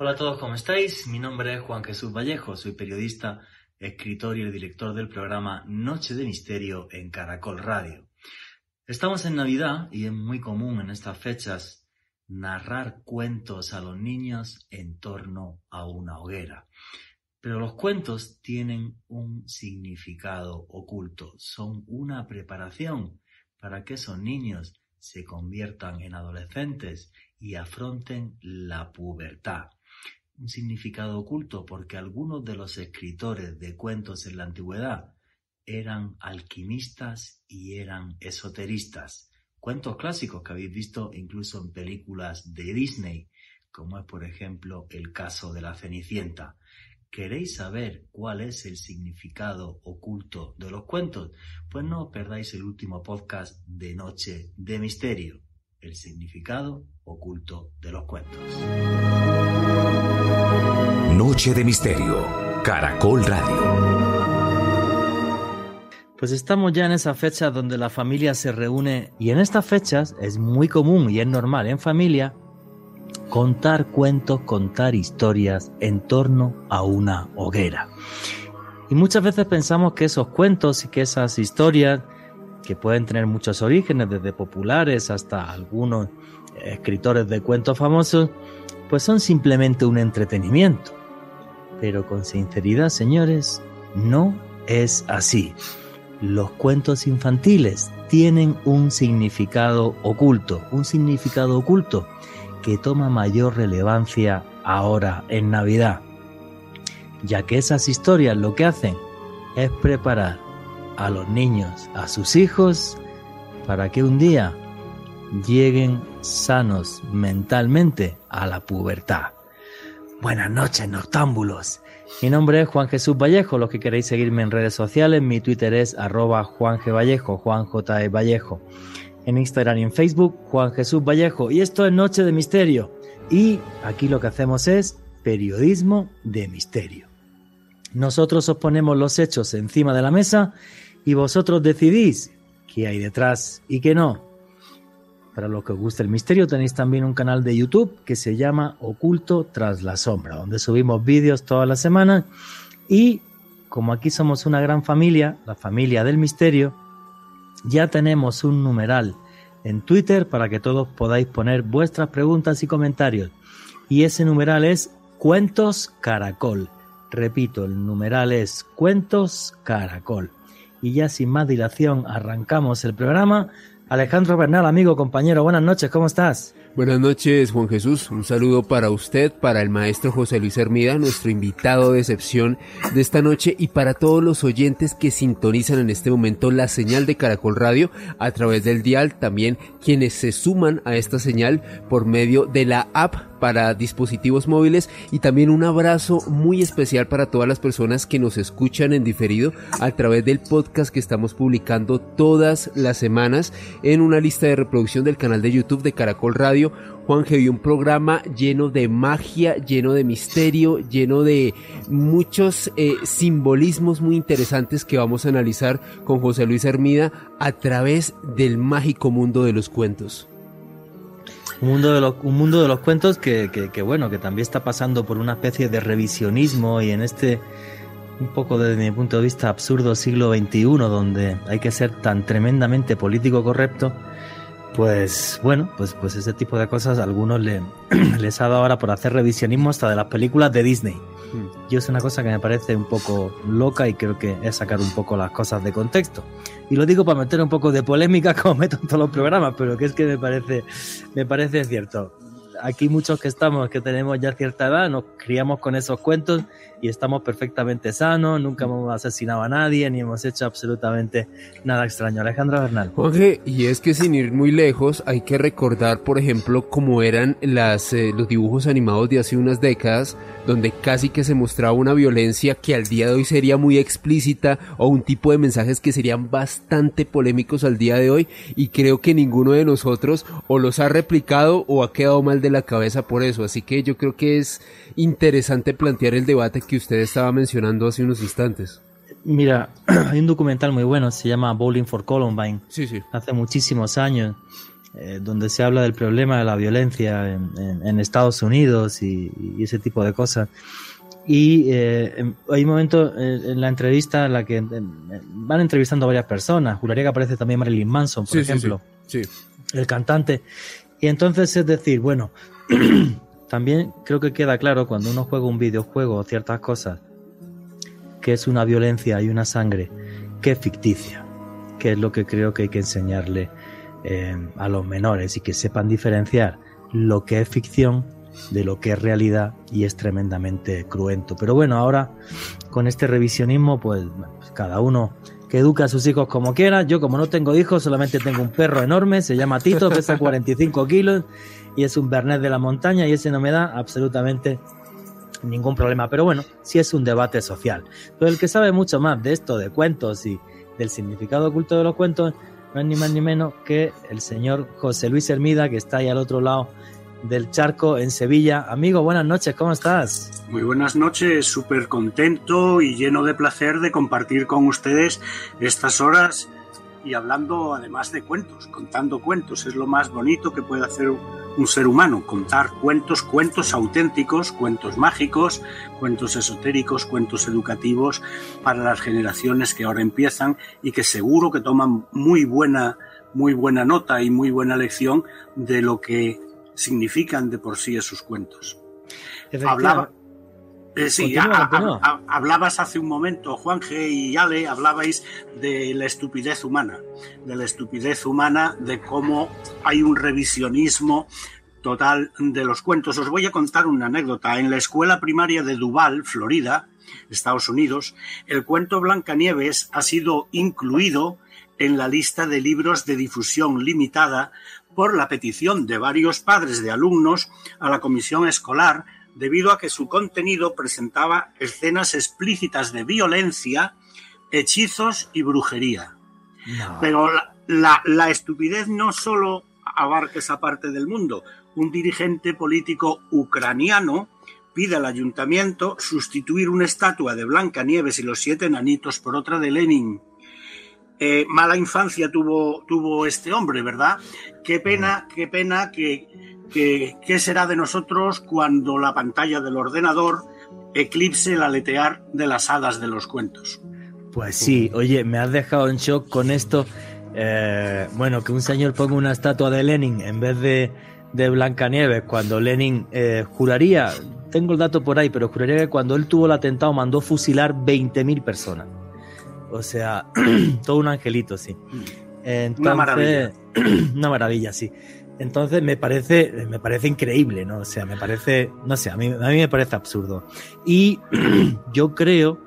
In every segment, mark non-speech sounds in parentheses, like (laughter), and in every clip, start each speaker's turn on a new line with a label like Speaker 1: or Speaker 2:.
Speaker 1: Hola a todos, ¿cómo estáis? Mi nombre es Juan Jesús Vallejo, soy periodista, escritor y el director del programa Noche de Misterio en Caracol Radio. Estamos en Navidad y es muy común en estas fechas narrar cuentos a los niños en torno a una hoguera. Pero los cuentos tienen un significado oculto, son una preparación para que esos niños se conviertan en adolescentes y afronten la pubertad un significado oculto porque algunos de los escritores de cuentos en la antigüedad eran alquimistas y eran esoteristas. Cuentos clásicos que habéis visto incluso en películas de Disney, como es por ejemplo el caso de la Cenicienta. ¿Queréis saber cuál es el significado oculto de los cuentos? Pues no os perdáis el último podcast de Noche de Misterio, el significado oculto de los cuentos.
Speaker 2: Noche de Misterio, Caracol Radio.
Speaker 1: Pues estamos ya en esa fecha donde la familia se reúne y en estas fechas es muy común y es normal en familia contar cuentos, contar historias en torno a una hoguera. Y muchas veces pensamos que esos cuentos y que esas historias, que pueden tener muchos orígenes, desde populares hasta algunos escritores de cuentos famosos, pues son simplemente un entretenimiento. Pero con sinceridad, señores, no es así. Los cuentos infantiles tienen un significado oculto, un significado oculto que toma mayor relevancia ahora en Navidad, ya que esas historias lo que hacen es preparar a los niños, a sus hijos, para que un día lleguen sanos mentalmente a la pubertad. Buenas noches, noctámbulos. Mi nombre es Juan Jesús Vallejo. Los que queréis seguirme en redes sociales, mi Twitter es arroba Juan G. Vallejo, Juan J. E. Vallejo. En Instagram y en Facebook, Juan Jesús Vallejo. Y esto es Noche de Misterio. Y aquí lo que hacemos es periodismo de misterio. Nosotros os ponemos los hechos encima de la mesa y vosotros decidís qué hay detrás y qué no. Para los que os guste el misterio tenéis también un canal de YouTube que se llama Oculto tras la sombra, donde subimos vídeos toda la semana y como aquí somos una gran familia, la familia del misterio, ya tenemos un numeral en Twitter para que todos podáis poner vuestras preguntas y comentarios. Y ese numeral es Cuentos Caracol. Repito, el numeral es Cuentos Caracol. Y ya sin más dilación arrancamos el programa Alejandro Bernal, amigo, compañero, buenas noches, ¿cómo estás?
Speaker 3: Buenas noches, Juan Jesús. Un saludo para usted, para el maestro José Luis Hermida, nuestro invitado de excepción de esta noche, y para todos los oyentes que sintonizan en este momento la señal de Caracol Radio a través del dial, también quienes se suman a esta señal por medio de la app para dispositivos móviles y también un abrazo muy especial para todas las personas que nos escuchan en diferido a través del podcast que estamos publicando todas las semanas en una lista de reproducción del canal de YouTube de Caracol Radio. Juan G. un programa lleno de magia, lleno de misterio, lleno de muchos eh, simbolismos muy interesantes que vamos a analizar con José Luis Hermida a través del mágico mundo de los cuentos.
Speaker 1: Un mundo de, un mundo de los cuentos que, que, bueno, que también está pasando por una especie de revisionismo y en este, un poco desde mi punto de vista, absurdo siglo XXI, donde hay que ser tan tremendamente político correcto, pues bueno, pues, pues ese tipo de cosas a algunos le, (clears throat) les ha dado ahora por hacer revisionismo hasta de las películas de Disney. Yo es una cosa que me parece un poco loca y creo que es sacar un poco las cosas de contexto. Y lo digo para meter un poco de polémica (laughs) como meto en todos los programas, pero que es que me parece, me parece cierto. Aquí muchos que estamos, que tenemos ya cierta edad, nos criamos con esos cuentos y estamos perfectamente sanos, nunca hemos asesinado a nadie ni hemos hecho absolutamente nada extraño. Alejandra Bernal.
Speaker 3: Oye, y es que sin ir muy lejos, hay que recordar, por ejemplo, cómo eran las, eh, los dibujos animados de hace unas décadas, donde casi que se mostraba una violencia que al día de hoy sería muy explícita o un tipo de mensajes que serían bastante polémicos al día de hoy y creo que ninguno de nosotros o los ha replicado o ha quedado mal de la cabeza por eso. Así que yo creo que es interesante plantear el debate que usted estaba mencionando hace unos instantes.
Speaker 1: Mira, (clears throat) hay un documental muy bueno, se llama Bowling for Columbine.
Speaker 3: Sí, sí.
Speaker 1: Hace muchísimos años. eh, donde se habla del problema de la violencia en, Estados Unidos y, ese tipo de cosas. Y eh, hay un momento en la entrevista en la que van entrevistando a varias personas. Juraría que aparece también Marilyn Manson, por ejemplo, el cantante. Y entonces es decir, bueno, (clears throat) también creo que queda claro cuando uno juega un videojuego o ciertas cosas, que es una violencia y una sangre que es ficticia, que es lo que creo que hay que enseñarle eh, a los menores y que sepan diferenciar lo que es ficción de lo que es realidad y es tremendamente cruento. Pero bueno, ahora con este revisionismo, pues, pues cada uno que educa a sus hijos como quiera. Yo como no tengo hijos, solamente tengo un perro enorme, se llama Tito, pesa (laughs) 45 kilos y es un Bernet de la montaña y ese no me da absolutamente ningún problema. Pero bueno, sí es un debate social. Pero el que sabe mucho más de esto, de cuentos y del significado oculto de los cuentos, no es ni más ni menos que el señor José Luis Hermida, que está ahí al otro lado del charco en Sevilla. Amigo, buenas noches, ¿cómo estás?
Speaker 4: Muy buenas noches, súper contento y lleno de placer de compartir con ustedes estas horas y hablando además de cuentos, contando cuentos. Es lo más bonito que puede hacer un ser humano, contar cuentos, cuentos auténticos, cuentos mágicos, cuentos esotéricos, cuentos educativos para las generaciones que ahora empiezan y que seguro que toman muy buena, muy buena nota y muy buena lección de lo que significan de por sí esos cuentos. Hablaba, eh, sí, hablabas hace un momento, Juan G. y Ale, hablabais de la estupidez humana, de la estupidez humana, de cómo hay un revisionismo total de los cuentos. Os voy a contar una anécdota. En la escuela primaria de Duval, Florida, Estados Unidos, el cuento Blancanieves ha sido incluido en la lista de libros de difusión limitada por la petición de varios padres de alumnos a la comisión escolar debido a que su contenido presentaba escenas explícitas de violencia, hechizos y brujería. Pero la, estupidez no solo abarca esa parte del mundo. Un dirigente político ucraniano pide al ayuntamiento sustituir una estatua de Blancanieves y los siete enanitos por otra de Lenin eh, mala infancia tuvo, tuvo este hombre, ¿verdad? Qué pena, qué pena que, qué será de nosotros cuando la pantalla del ordenador eclipse el aletear de las hadas de los cuentos.
Speaker 1: Pues sí, oye, me has dejado en shock con esto. Eh, bueno, que un señor ponga una estatua de Lenin en vez de, de Blancanieves, cuando Lenin eh, juraría, tengo el dato por ahí, pero juraría que cuando él tuvo el atentado mandó fusilar 20.000 personas. O sea, (clears throat) todo un angelito, sí.
Speaker 4: una maravilla. (clears throat)
Speaker 1: una maravilla, sí. Entonces me parece, me parece increíble, ¿no? O sea, me parece, no sé, a mí, a mí me parece absurdo. Y (clears throat) yo creo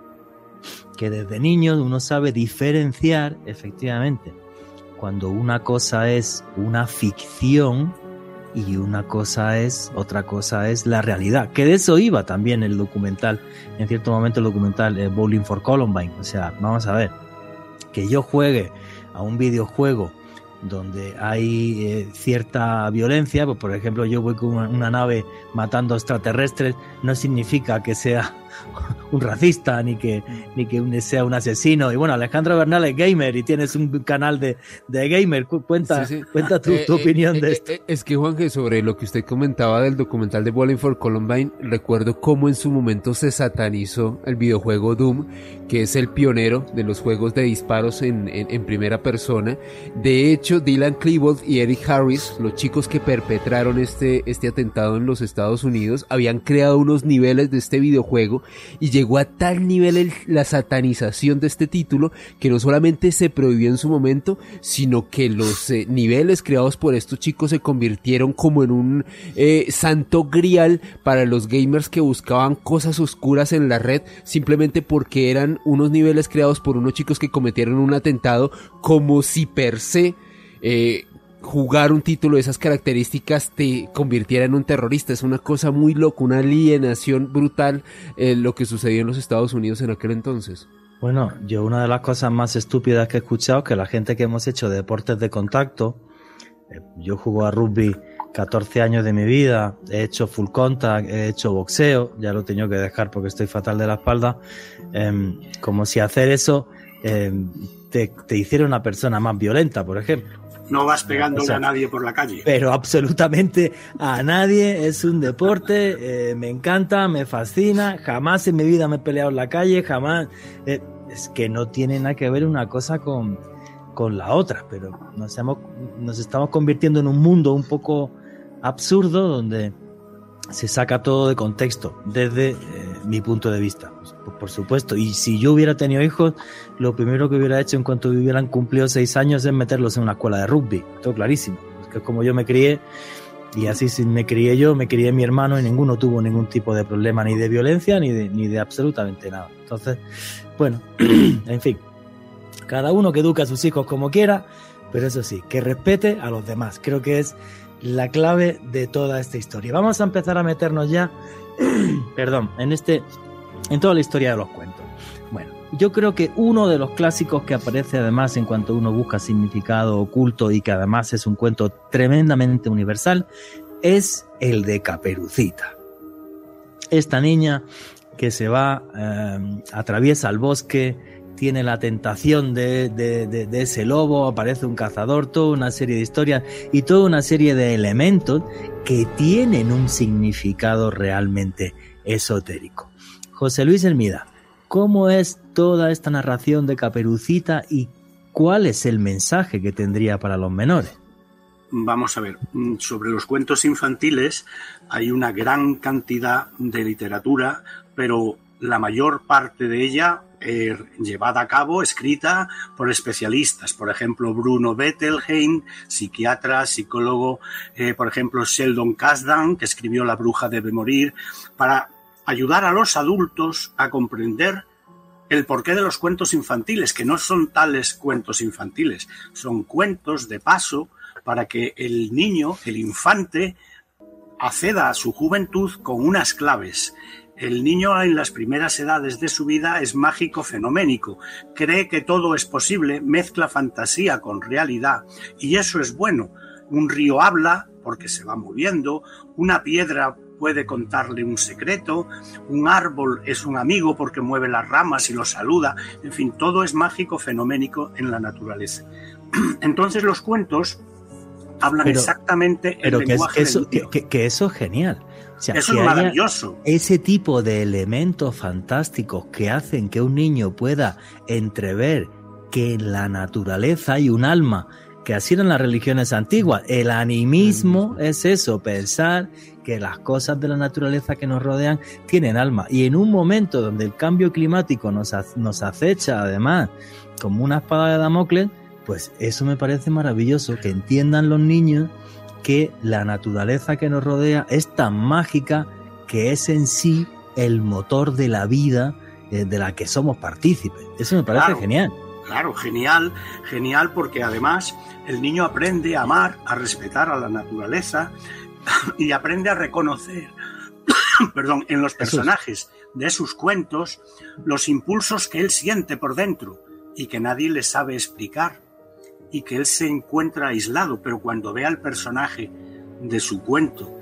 Speaker 1: que desde niños uno sabe diferenciar, efectivamente, cuando una cosa es una ficción y una cosa es, otra cosa es la realidad. Que de eso iba también el documental, en cierto momento el documental Bowling for Columbine. O sea, vamos a ver, que yo juegue a un videojuego donde hay eh, cierta violencia, pues por ejemplo yo voy con una, nave matando extraterrestres, no significa que sea (laughs) un racista ni que, ni que sea un asesino. Y bueno, Alejandro Bernal es gamer y tienes un canal de, de gamer. Cuenta, cuenta tu, eh, tu eh, opinión de esto.
Speaker 3: es que Juanje, sobre lo que usted comentaba del documental de Bowling for Columbine, recuerdo cómo en su momento se satanizó el videojuego Doom, que es el pionero de los juegos de disparos en, en primera persona. De hecho, Dylan Klebold y Eric Harris, los chicos que perpetraron este, este atentado en los Estados Unidos, habían creado unos niveles de este videojuego y llegó a tal nivel la satanización de este título que no solamente se prohibió en su momento, sino que los eh, niveles creados por estos chicos se convirtieron como en un eh, santo grial para los gamers que buscaban cosas oscuras en la red simplemente porque eran unos niveles creados por unos chicos que cometieron un atentado como si per se eh, jugar un título de esas características te convirtiera en un terrorista. Es una cosa muy loca, una alienación brutal eh, lo que sucedió en los Estados Unidos en aquel entonces.
Speaker 1: Bueno, yo una de las cosas más estúpidas que he escuchado que la gente que hemos hecho deportes de contacto, eh, yo juego a rugby 14 años de mi vida, he hecho full contact, he hecho boxeo, ya lo tengo que dejar porque estoy fatal de la espalda, em, como si hacer eso em, te hiciera una persona más violenta, por ejemplo.
Speaker 4: No vas pegándole a nadie por la calle.
Speaker 1: Pero absolutamente a nadie. Es un deporte, eh, me encanta, me fascina. Jamás en mi vida me he peleado en la calle, jamás. Eh, es que no tiene nada que ver una cosa con, con la otra, pero nos, hemos, nos estamos convirtiendo en un mundo un poco absurdo donde se saca todo de contexto desde eh, mi punto de vista, pues, por, supuesto. Y si yo hubiera tenido hijos, lo primero que hubiera hecho en cuanto hubieran cumplido seis años es meterlos en una escuela de rugby, todo clarísimo. que es como yo me crié y así si me crié yo, me crié mi hermano y ninguno tuvo ningún tipo de problema ni de violencia ni de, ni de absolutamente nada. Entonces, bueno, (clears throat) en fin, cada uno que educa a sus hijos como quiera, pero eso sí, que respete a los demás. Creo que es la clave de toda esta historia. Vamos a empezar a meternos ya, (clears throat) perdón, en este, en toda la historia de los cuentos. Bueno, yo creo que uno de los clásicos que aparece además en cuanto uno busca significado oculto y que además es un cuento tremendamente universal es el de Caperucita. Esta niña que se va, eh, atraviesa el bosque, tiene la tentación de, de, ese lobo, aparece un cazador, toda una serie de historias y toda una serie de elementos que tienen un significado realmente esotérico. José Luis Hermida, ¿cómo es toda esta narración de Caperucita y cuál es el mensaje que tendría para los menores?
Speaker 4: Vamos a ver, mm, sobre los cuentos infantiles hay una gran cantidad de literatura, pero la mayor parte de ella llevada a cabo, escrita por especialistas, por ejemplo, Bruno Bettelheim, psiquiatra, psicólogo, eh, por ejemplo, Sheldon Kasdan, que escribió La bruja debe morir, para ayudar a los adultos a comprender el porqué de los cuentos infantiles, que no son tales cuentos infantiles, son cuentos de paso para que el niño, el infante, acceda a su juventud con unas claves el niño en las primeras edades de su vida es mágico fenoménico, cree que todo es posible, mezcla fantasía con realidad y eso es bueno. Un río habla porque se va moviendo, una piedra puede contarle un secreto, un árbol es un amigo porque mueve las ramas y lo saluda, en fin, todo es mágico fenoménico en la naturaleza. (clears throat) Entonces los cuentos hablan exactamente
Speaker 1: el lenguaje que, eso, que eso es genial
Speaker 4: eso es maravilloso.
Speaker 1: Ese tipo de elementos fantásticos que hacen que un niño pueda entrever que en la naturaleza hay un alma, que así eran las religiones antiguas. El animismo es eso, pensar que las cosas de la naturaleza que nos rodean tienen alma. Y en un momento donde el cambio climático nos, nos acecha, además, como una espada de Damocles, pues eso me parece maravilloso, que entiendan los niños que la naturaleza que nos rodea es tan mágica que es en sí el motor de la vida eh, de la que somos partícipes. Eso me parece genial.
Speaker 4: Claro, genial, genial porque además el niño aprende a amar, a respetar a la naturaleza (laughs) y aprende a reconocer, (coughs) perdón, en los personajes de sus cuentos los impulsos que él siente por dentro y que nadie le sabe explicar y que él se encuentra aislado, pero cuando ve al personaje de su cuento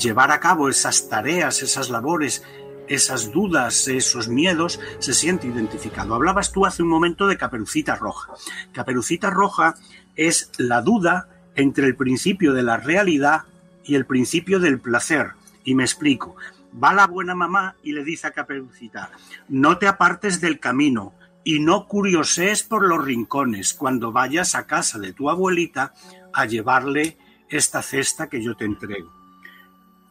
Speaker 4: llevar a cabo esas tareas, esas labores, esas dudas, esos miedos, se siente identificado. Hablabas tú hace un momento de Caperucita Roja. Caperucita Roja es la duda entre el principio de la realidad y el principio del placer. Y me explico. Va la buena mamá y le dice a Caperucita, no te apartes del camino, y no curiosees por los rincones cuando vayas a casa de tu abuelita a llevarle esta cesta que yo te entrego.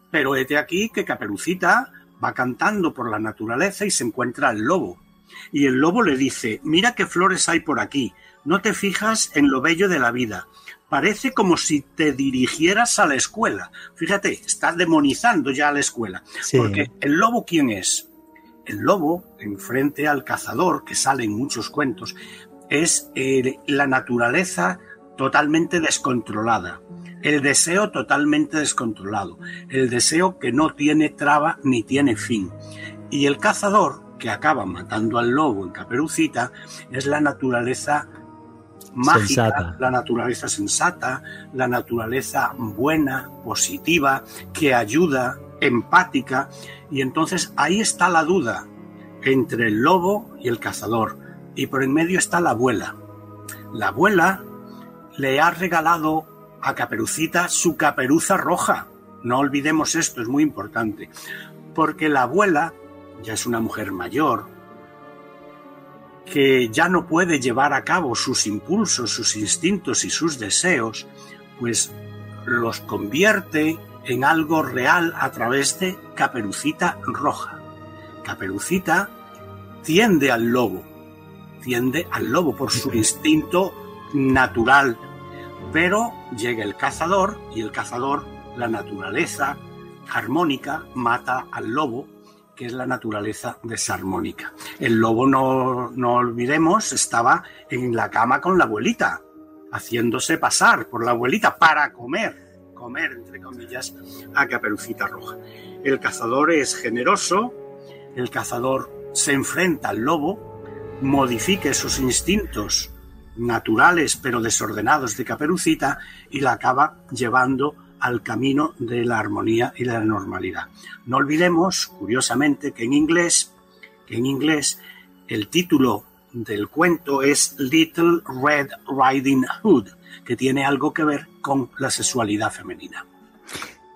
Speaker 4: Pero hete aquí que Caperucita va cantando por la naturaleza y se encuentra el lobo. Y el lobo le dice, mira qué flores hay por aquí, no te fijas en lo bello de la vida. Parece como si te dirigieras a la escuela. Fíjate, estás demonizando ya a la escuela. Porque el lobo, ¿quién es? El lobo, enfrente al cazador, que sale en muchos cuentos, es eh, la naturaleza totalmente descontrolada, el deseo totalmente descontrolado, el deseo que no tiene traba ni tiene fin. Y el cazador, que acaba matando al lobo en Caperucita, es la naturaleza mágica, la naturaleza sensata, la naturaleza buena, positiva, que ayuda, empática, y entonces ahí está la duda entre el lobo y el cazador, y por en medio está la abuela. La abuela le ha regalado a Caperucita su caperuza roja. No olvidemos esto, es muy importante. Porque la abuela ya es una mujer mayor, que ya no puede llevar a cabo sus impulsos, sus instintos y sus deseos, pues los convierte en algo real a través de Caperucita Roja. Caperucita tiende al lobo, tiende al lobo por su instinto natural, pero llega el cazador y el cazador, la naturaleza armónica, mata al lobo que es la naturaleza desarmónica. El lobo, no, no olvidemos, estaba en la cama con la abuelita, haciéndose pasar por la abuelita para comer, comer, entre comillas, a Caperucita Roja. El cazador es generoso, el cazador se enfrenta al lobo, modifica sus instintos naturales pero desordenados de Caperucita y la acaba llevando al camino de la armonía y la normalidad. No olvidemos, curiosamente, que en inglés, que en inglés el título del cuento es Little Red Riding Hood, que tiene algo que ver con la sexualidad femenina.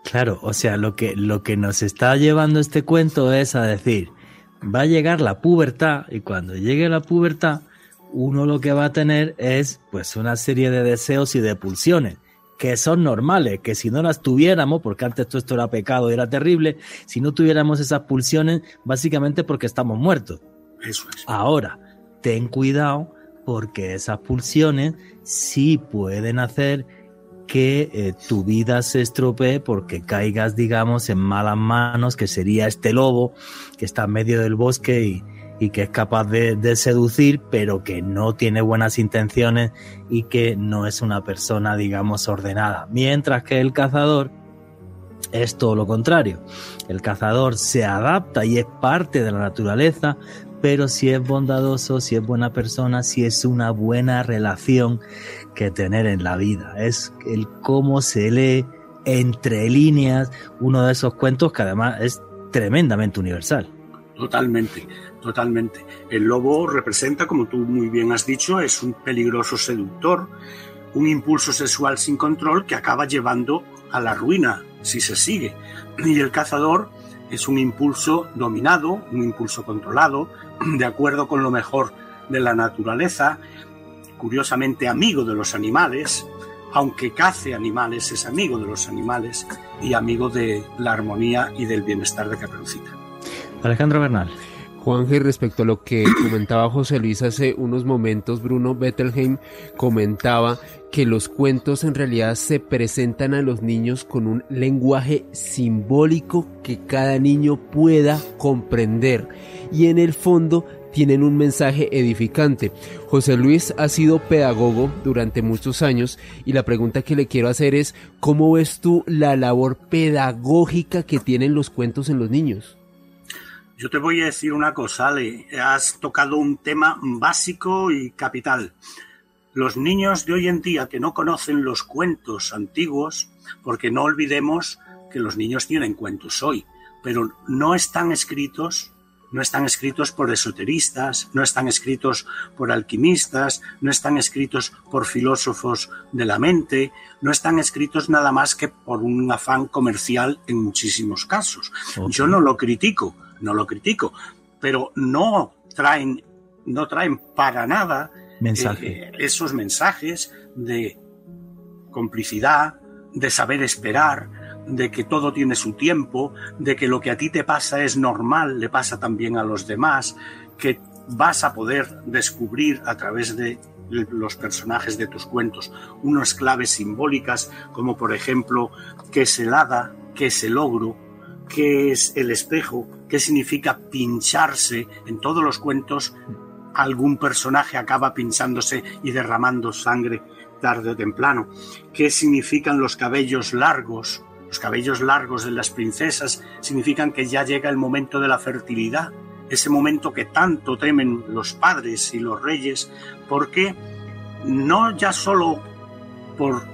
Speaker 1: Claro, o sea, lo que, lo que nos está llevando este cuento es a decir, va a llegar la pubertad y cuando llegue la pubertad, uno lo que va a tener es pues una serie de deseos y de pulsiones que son normales, que si no las tuviéramos, porque antes todo esto era pecado y era terrible, si no tuviéramos esas pulsiones, básicamente porque estamos muertos.
Speaker 4: Eso es.
Speaker 1: Ahora, ten cuidado porque esas pulsiones sí pueden hacer que eh, tu vida se estropee porque caigas, digamos, en malas manos, que sería este lobo que está en medio del bosque y, y que es capaz de, seducir, pero que no tiene buenas intenciones y que no es una persona, digamos, ordenada. Mientras que el cazador es todo lo contrario. El cazador se adapta y es parte de la naturaleza, pero si es bondadoso, si es buena persona, si es una buena relación que tener en la vida. Es el cómo se lee entre líneas uno de esos cuentos que además es tremendamente universal.
Speaker 4: Totalmente. Totalmente. El lobo representa, como tú muy bien has dicho, es un peligroso seductor, un impulso sexual sin control que acaba llevando a la ruina si se sigue. Y el cazador es un impulso dominado, un impulso controlado, de acuerdo con lo mejor de la naturaleza, curiosamente amigo de los animales, aunque cace animales, es amigo de los animales y amigo de la armonía y del bienestar de Caperucita.
Speaker 1: Alejandro Bernal.
Speaker 3: Juanje, respecto a lo que (coughs) comentaba José Luis hace unos momentos, Bruno Bettelheim comentaba que los cuentos en realidad se presentan a los niños con un lenguaje simbólico que cada niño pueda comprender y en el fondo tienen un mensaje edificante. José Luis ha sido pedagogo durante muchos años y la pregunta que le quiero hacer es, ¿cómo ves tú la labor pedagógica que tienen los cuentos en los niños?
Speaker 4: Yo te voy a decir una cosa, Ale. Has tocado un tema básico y capital. Los niños de hoy en día que no conocen los cuentos antiguos, porque no olvidemos que los niños tienen cuentos hoy, pero no están escritos, no están escritos por esoteristas, no están escritos por alquimistas, no están escritos por filósofos de la mente, no están escritos nada más que por un afán comercial en muchísimos casos. Yo no lo critico, no lo critico, pero no traen, no traen para nada eh, esos mensajes de complicidad, de saber esperar, de que todo tiene su tiempo, de que lo que a ti te pasa es normal, le pasa también a los demás, que vas a poder descubrir a través de los personajes de tus cuentos unas claves simbólicas como por ejemplo qué es el hada, qué es el ogro, qué es el espejo, qué significa pincharse. En todos los cuentos algún personaje acaba pinchándose y derramando sangre tarde o temprano. ¿Qué significan los cabellos largos? Los cabellos largos de las princesas significan que ya llega el momento de la fertilidad, ese momento que tanto temen los padres y los reyes, porque no ya solo por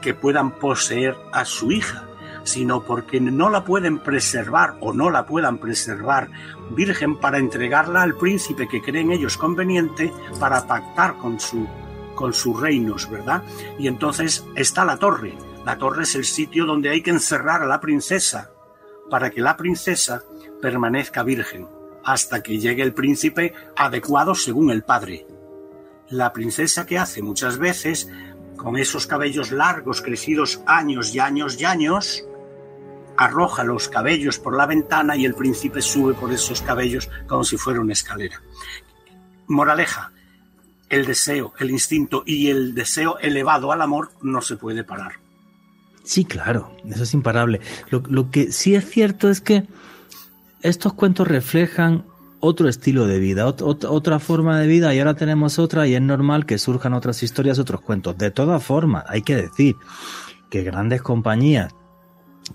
Speaker 4: que puedan poseer a su hija, sino porque no la pueden preservar o no la puedan preservar virgen para entregarla al príncipe que creen ellos conveniente para pactar con su con sus reinos, ¿verdad? Y entonces está la torre. La torre es el sitio donde hay que encerrar a la princesa para que la princesa permanezca virgen hasta que llegue el príncipe adecuado según el padre. La princesa que hace muchas veces, con esos cabellos largos crecidos años y años y años, arroja los cabellos por la ventana y el príncipe sube por esos cabellos como si fuera una escalera. Moraleja, el deseo, el instinto y el deseo elevado al amor no se puede parar.
Speaker 1: Sí, claro, eso es imparable. Lo, que sí es cierto es que estos cuentos reflejan otro estilo de vida, otra forma de vida y ahora tenemos otra y es normal que surjan otras historias, otros cuentos. De todas formas, hay que decir que grandes compañías,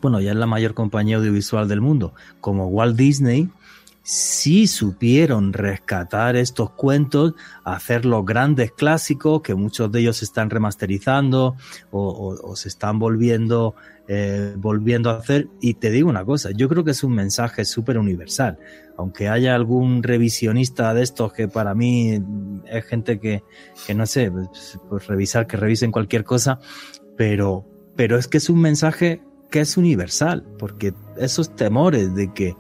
Speaker 1: bueno, ya es la mayor compañía audiovisual del mundo, como Walt Disney, sí supieron rescatar estos cuentos, hacer los grandes clásicos, que muchos de ellos se están remasterizando o, se están volviendo, eh, volviendo a hacer. Y te digo una cosa, yo creo que es un mensaje súper universal. Aunque haya algún revisionista de estos que para mí es gente que, que no sé, pues, pues revisar, que revisen cualquier cosa, pero, pero es que es un mensaje que es universal, porque esos temores de que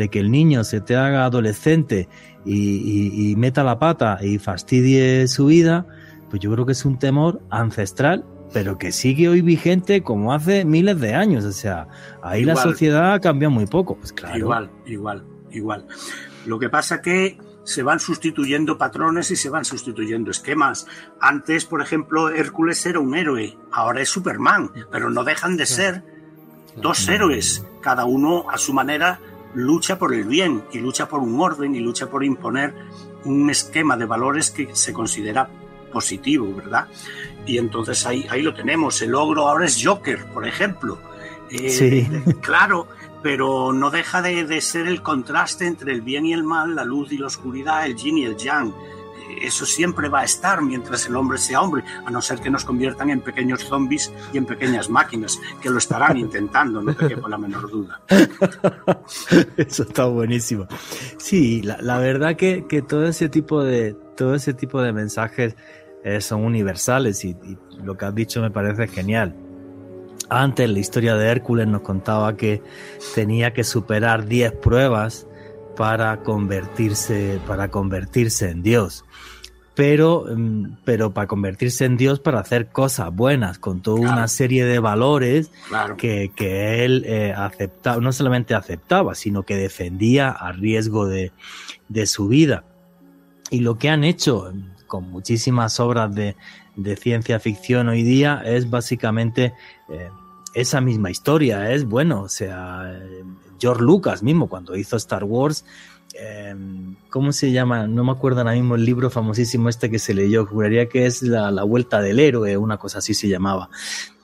Speaker 1: de que el niño se te haga adolescente y, meta la pata y fastidie su vida, pues yo creo que es un temor ancestral, pero que sigue hoy vigente como hace miles de años. O sea, ahí la sociedad cambia muy poco. Pues claro.
Speaker 4: Igual, igual, igual. Lo que pasa que se van sustituyendo patrones y se van sustituyendo esquemas. Antes, por ejemplo, Hércules era un héroe, ahora es Superman, pero no dejan de ser dos héroes, cada uno a su manera lucha por el bien y lucha por un orden y lucha por imponer un esquema de valores que se considera positivo, ¿verdad? Y entonces ahí, ahí lo tenemos. El ogro ahora es Joker, por ejemplo.
Speaker 1: Eh, sí. (laughs)
Speaker 4: claro, pero no deja de, de, ser el contraste entre el bien y el mal, la luz y la oscuridad, el yin y el yang eso siempre va a estar mientras el hombre sea hombre, a no ser que nos conviertan en pequeños zombies y en pequeñas máquinas, que lo estarán intentando, no te la menor duda. (laughs)
Speaker 1: Eso está buenísimo. Sí, la, verdad que, todo ese tipo de, todo ese tipo de mensajes eh, son universales y, y lo que has dicho me parece genial. Antes la historia de Hércules nos contaba que tenía que superar 10 pruebas para convertirse, para convertirse en Dios. Pero, mm, pero para convertirse en Dios, para hacer cosas buenas, con toda una serie de valores que, que, él eh, aceptaba, no solamente aceptaba, sino que defendía a riesgo de, de, su vida. Y lo que han hecho con muchísimas obras de, de ciencia ficción hoy día es básicamente eh, esa misma historia. Es bueno, o sea, George Lucas mismo, cuando hizo Star Wars, em, ¿cómo se llama? No me acuerdo ahora mismo el libro famosísimo este que se leyó, juraría que es la, Vuelta del Héroe, una cosa así se llamaba.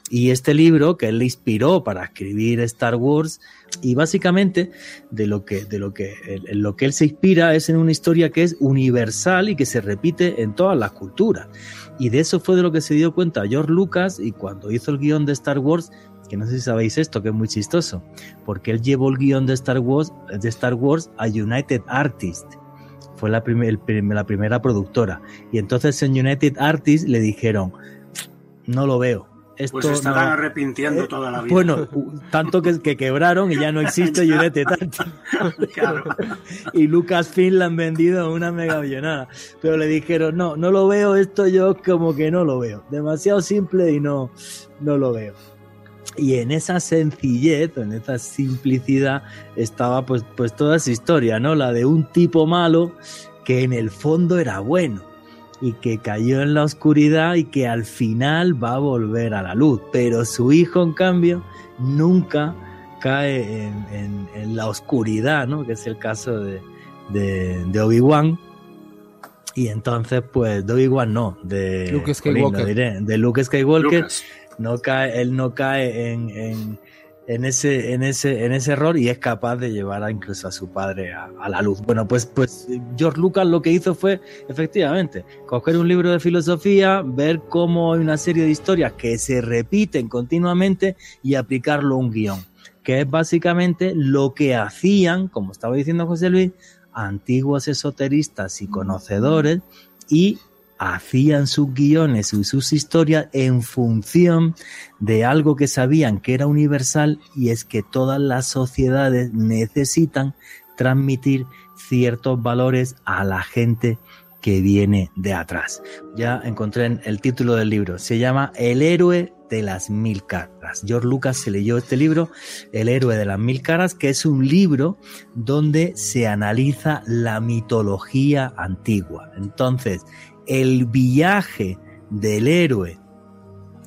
Speaker 1: Y este libro que él le inspiró para escribir Star Wars, y básicamente de lo que, de lo que, lo que él se inspira es en una historia que es universal y que se repite en todas las culturas. Y de eso fue de lo que se dio cuenta George Lucas y cuando hizo el guion de Star Wars que no sé si sabéis esto, que es muy chistoso, porque él llevó el guion de Star Wars, de Star Wars a United Artists. Fue la, la primera productora. Y entonces en United Artists le dijeron, no lo veo.
Speaker 4: Esto pues estarán arrepintiendo eh, toda la vida.
Speaker 1: Bueno, tanto que, que quebraron y ya no existe United (laughs) Artists. (laughs) claro. y Lucasfilm la han vendido a una mega millonada. Pero le dijeron, no, no lo veo, esto yo como que no lo veo. Demasiado simple y no, no lo veo. Y en esa sencillez, en esa simplicidad, estaba pues, pues toda esa historia, ¿no? La de un tipo malo que en el fondo era bueno y que cayó en la oscuridad y que al final va a volver a la luz. Pero su hijo, en cambio, nunca cae en, la oscuridad, ¿no? Que es el caso de, de, Obi-Wan. Y entonces, pues, de Obi-Wan no, de
Speaker 3: Luke Skywalker.
Speaker 1: de Luke Skywalker no cae, él no cae en, en, ese, en, ese, en ese error y es capaz de llevar a, incluso a su padre a, la luz. Bueno, pues, pues George Lucas lo que hizo fue, efectivamente, coger un libro de filosofía, ver cómo hay una serie de historias que se repiten continuamente y aplicarlo a un guion, que es básicamente lo que hacían, como estaba diciendo José Luis, antiguos esoteristas y conocedores y hacían sus guiones y sus historias en función de algo que sabían que era universal y es que todas las sociedades necesitan transmitir ciertos valores a la gente que viene de atrás. Ya encontré el título del libro. Se llama El héroe de las mil caras. George Lucas se leyó este libro, El héroe de las mil caras, que es un libro donde se analiza la mitología antigua. Entonces, el viaje del héroe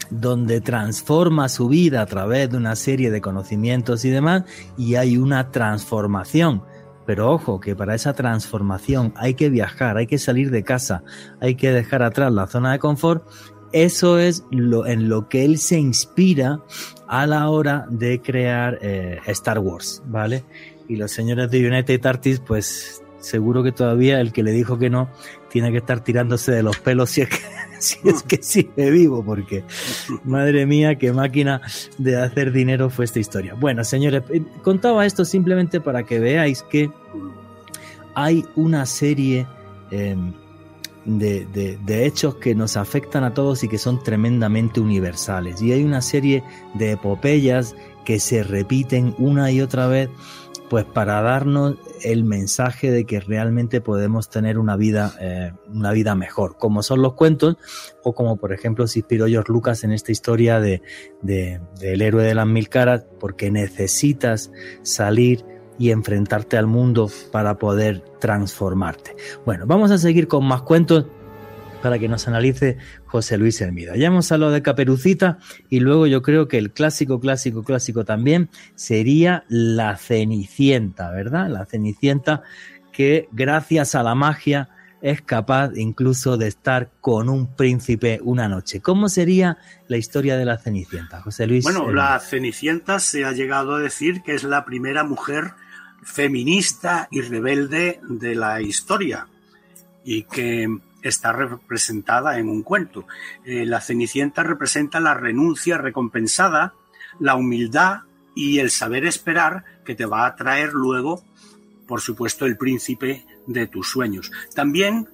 Speaker 1: donde transforma su vida a través de una serie de conocimientos y demás, y hay una transformación. Pero ojo, que para esa transformación hay que viajar, hay que salir de casa, hay que dejar atrás la zona de confort. Eso es lo, en lo que él se inspira a la hora de crear eh, Star Wars, ¿vale? Y los señores de United Artists, pues seguro que todavía el que le dijo que no tiene que estar tirándose de los pelos si es que, (laughs) si es que sigue vivo, porque madre mía, qué máquina de hacer dinero fue esta historia. Bueno, señores, eh, contaba esto simplemente para que veáis que hay una serie em, de, de, hechos que nos afectan a todos y que son tremendamente universales. Y hay una serie de epopeyas que se repiten una y otra vez pues para darnos el mensaje de que realmente podemos tener una vida, eh, una vida mejor, como son los cuentos, o como por ejemplo se inspiró George Lucas en esta historia de, de, del héroe de las mil caras, porque necesitas salir y enfrentarte al mundo para poder transformarte. Bueno, vamos a seguir con más cuentos para que nos analice José Luis Hermida. Ya hemos hablado de Caperucita y luego yo creo que el clásico, clásico, clásico también sería la Cenicienta, ¿verdad? La Cenicienta que gracias a la magia es capaz incluso de estar con un príncipe una noche. ¿Cómo sería la historia de la Cenicienta, José Luis?
Speaker 4: Bueno, la Cenicienta se ha llegado a decir que es la primera mujer feminista y rebelde de la historia y que está representada en un cuento. Eh, la Cenicienta representa la renuncia recompensada, la humildad y el saber esperar que te va a traer luego, por supuesto, el príncipe de tus sueños. También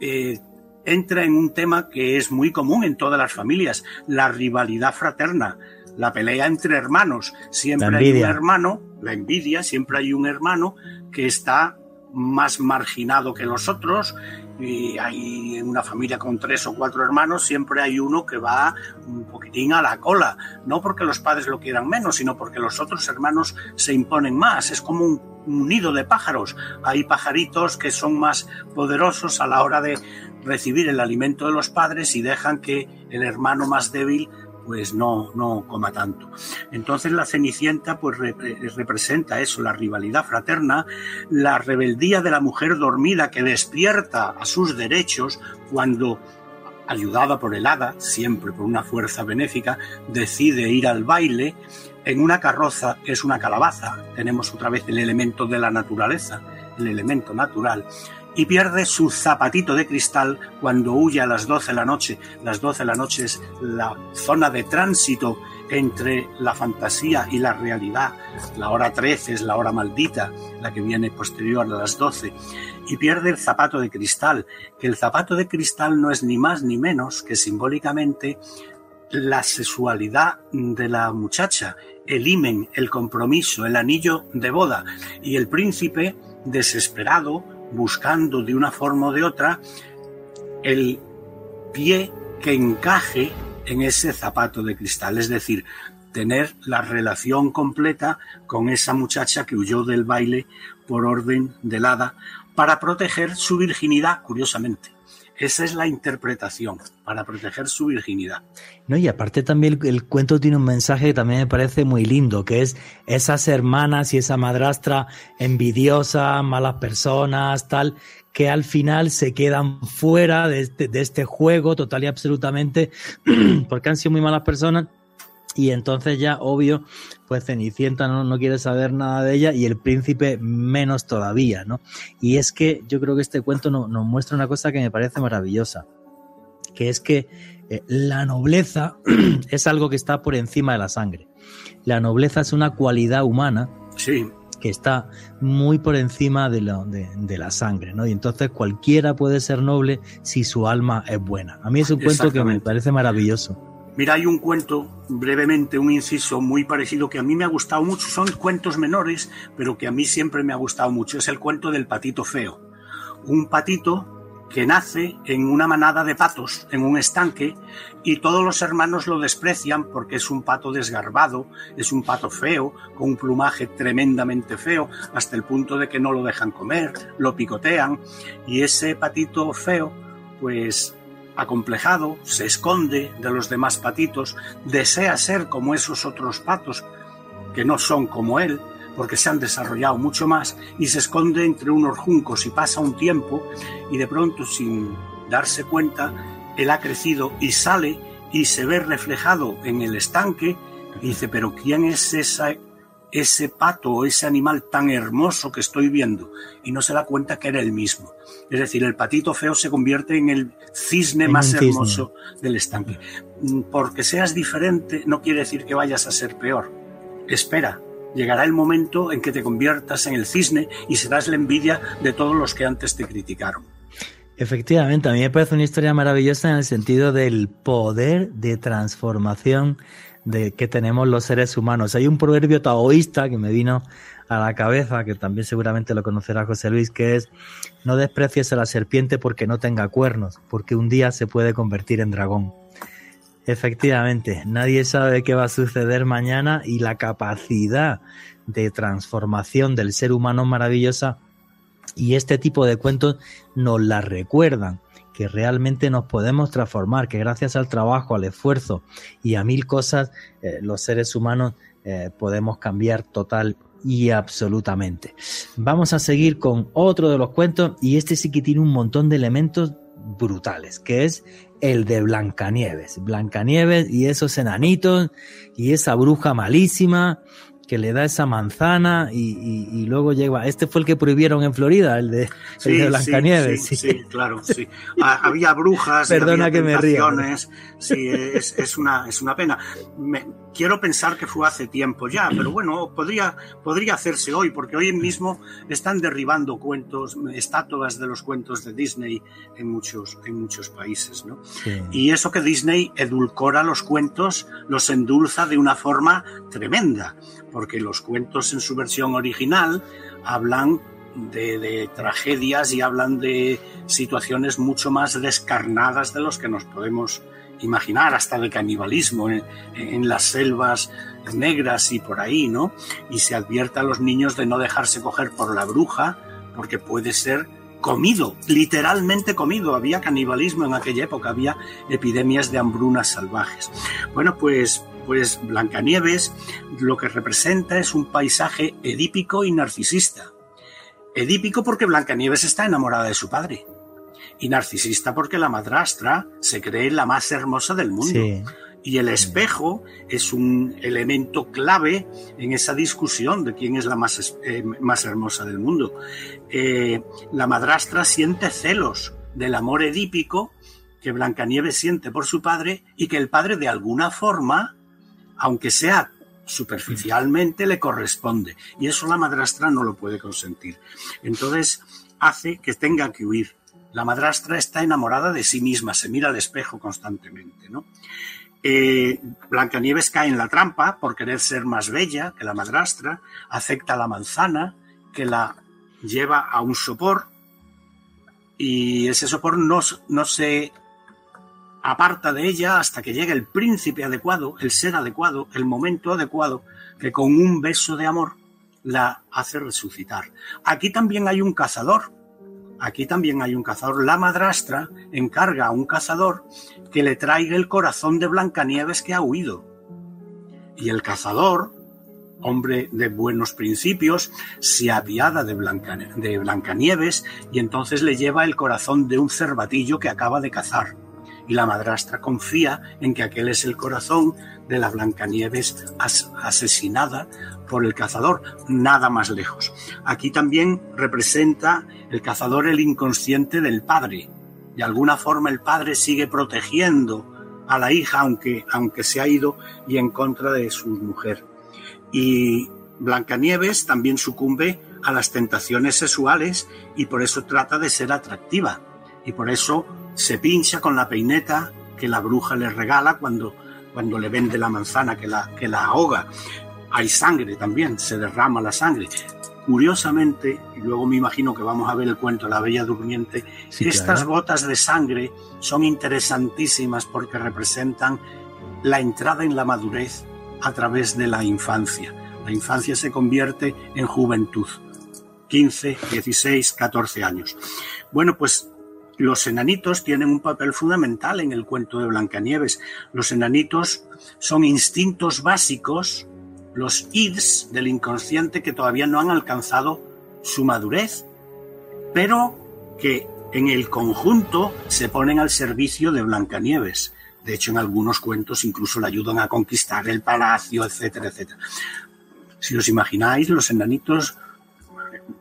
Speaker 4: eh, entra en un tema que es muy común en todas las familias, la rivalidad fraterna, la pelea entre hermanos. Siempre hay un hermano, la envidia, siempre hay un hermano que está más marginado que los otros y hay en una familia con tres o cuatro hermanos siempre hay uno que va un poquitín a la cola, no porque los padres lo quieran menos, sino porque los otros hermanos se imponen más, es como un, un nido de pájaros, hay pajaritos que son más poderosos a la hora de recibir el alimento de los padres y dejan que el hermano más débil pues no, no coma tanto. Entonces la Cenicienta pues representa eso, la rivalidad fraterna, la rebeldía de la mujer dormida que despierta a sus derechos cuando ayudada por el hada, siempre por una fuerza benéfica, decide ir al baile en una carroza que es una calabaza. Tenemos otra vez el elemento de la naturaleza, el elemento natural y pierde su zapatito de cristal cuando huye a las 12 de la noche. Las 12 de la noche es la zona de tránsito entre la fantasía y la realidad. La hora 13 es la hora maldita, la que viene posterior a las 12. Y pierde el zapato de cristal, que el zapato de cristal no es ni más ni menos que simbólicamente la sexualidad de la muchacha, el imen, el compromiso, el anillo de boda. Y el príncipe, desesperado, buscando de una forma o de otra el pie que encaje en ese zapato de cristal, es decir, tener la relación completa con esa muchacha que huyó del baile por orden del hada para proteger su virginidad, curiosamente. Esa es la interpretación, para proteger su virginidad.
Speaker 1: No, y aparte también el, cuento tiene un mensaje que también me parece muy lindo, que es esas hermanas y esa madrastra envidiosa, malas personas, tal, que al final se quedan fuera de este, de este juego total y absolutamente, (clears throat) porque han sido muy malas personas y entonces ya, obvio, pues Cenicienta no, no, quiere saber nada de ella y el príncipe menos todavía, ¿no? Y es que yo creo que este cuento nos muestra una cosa que me parece maravillosa, que es que eh, la nobleza (clears throat) es algo que está por encima de la sangre. La nobleza es una cualidad humana
Speaker 4: sí.
Speaker 1: que está muy por encima de, lo, de, la sangre, ¿no? Y entonces cualquiera puede ser noble si su alma es buena. A mí es un cuento que me parece maravilloso.
Speaker 4: Mira, hay un cuento, brevemente, un inciso muy parecido que a mí me ha gustado mucho. Son cuentos menores, pero que a mí siempre me ha gustado mucho. Es el cuento del patito feo. Un patito que nace en una manada de patos, en un estanque, y todos los hermanos lo desprecian porque es un pato desgarbado, es un pato feo, con un plumaje tremendamente feo, hasta el punto de que no lo dejan comer, lo picotean, y ese patito feo, pues acomplejado, se esconde de los demás patitos, desea ser como esos otros patos que no son como él, porque se han desarrollado mucho más y se esconde entre unos juncos y pasa un tiempo y de pronto sin darse cuenta él ha crecido y sale y se ve reflejado en el estanque y dice pero quién es esa, ese pato o ese animal tan hermoso que estoy viendo y no se da cuenta que era el mismo. Es decir el patito feo se convierte en el cisne más hermoso del estanque. Porque seas diferente no quiere decir que vayas a ser peor. Espera llegará el momento en que te conviertas en el cisne y serás la envidia de todos los que antes te criticaron.
Speaker 1: Efectivamente, a mí me parece una historia maravillosa en el sentido del poder de transformación de que tenemos los seres humanos. Hay un proverbio taoísta que me vino a la cabeza, que también seguramente lo conocerá José Luis, que es no desprecies a la serpiente porque no tenga cuernos, porque un día se puede convertir en dragón. Efectivamente, nadie sabe qué va a suceder mañana y la capacidad de transformación del ser humano maravillosa y este tipo de cuentos nos la recuerdan que realmente nos podemos transformar, que gracias al trabajo, al esfuerzo y a mil cosas, eh, los seres humanos eh, podemos cambiar total y absolutamente. Vamos a seguir con otro de los cuentos y este sí que tiene un montón de elementos brutales, que es el de Blancanieves. Blancanieves y esos enanitos y esa bruja malísima que le da esa manzana y, luego llega. Este fue el que prohibieron en Florida, el de, Blancanieves.
Speaker 4: Sí, sí, claro, sí. Ah, había brujas,
Speaker 1: Perdona que me ría.
Speaker 4: Sí, es, una, es una pena. quiero pensar que fue hace tiempo ya, pero bueno, podría, podría hacerse hoy, porque hoy mismo están derribando cuentos, estatuas de los cuentos de Disney en muchos, en muchos países. ¿no? Y eso que Disney edulcora los cuentos, los endulza de una forma tremenda porque los cuentos en su versión original hablan de, tragedias y hablan de situaciones mucho más descarnadas de los que nos podemos imaginar, hasta de canibalismo en, las selvas negras y por ahí, ¿no? Y se advierte a los niños de no dejarse coger por la bruja, porque puede ser comido, literalmente comido. Había canibalismo en aquella época, había epidemias de hambrunas salvajes. Bueno, pues pues Blancanieves lo que representa es un paisaje edípico y narcisista. Edípico porque Blancanieves está enamorada de su padre. Y narcisista porque la madrastra se cree la más hermosa del mundo. Y el espejo es un elemento clave en esa discusión de quién es la más, eh, más hermosa del mundo. Eh, la madrastra siente celos del amor edípico que Blancanieves siente por su padre y que el padre de alguna forma aunque sea superficialmente, le corresponde. Y eso la madrastra no lo puede consentir. Entonces hace que tenga que huir. La madrastra está enamorada de sí misma, se mira al espejo constantemente. ¿no? Eh, Blancanieves cae en la trampa por querer ser más bella que la madrastra, acepta la manzana que la lleva a un sopor y ese sopor no, no se aparta de ella hasta que llegue el príncipe adecuado, el ser adecuado, el momento adecuado, que con un beso de amor la hace resucitar. Aquí también hay un cazador, aquí también hay un cazador. La madrastra encarga a un cazador que le traiga el corazón de Blancanieves que ha huido. Y el cazador, hombre de buenos principios, se apiada de, de Blancanieves y entonces le lleva el corazón de un cervatillo que acaba de cazar y la madrastra confía en que aquel es el corazón de la Blancanieves asesinada por el cazador, nada más lejos. Aquí también representa el cazador el inconsciente del padre. De alguna forma el padre sigue protegiendo a la hija aunque, aunque se ha ido y en contra de su mujer. Y Blancanieves también sucumbe a las tentaciones sexuales y por eso trata de ser atractiva. Y por eso se pincha con la peineta que la bruja le regala cuando, cuando le vende la manzana que la, que la ahoga. Hay sangre también, se derrama la sangre. Curiosamente, y luego me imagino que vamos a ver el cuento de la Bella Durmiente, estas gotas de sangre son interesantísimas porque representan la entrada en la madurez a través de la infancia. La infancia se convierte en juventud. 15, 16, 14 años. Bueno, pues los enanitos tienen un papel fundamental en el cuento de Blancanieves. Los enanitos son instintos básicos, los ids del inconsciente que todavía no han alcanzado su madurez, pero que en el conjunto se ponen al servicio de Blancanieves. De hecho, en algunos cuentos incluso le ayudan a conquistar el palacio, etcétera, etcétera. Si os imagináis, los enanitos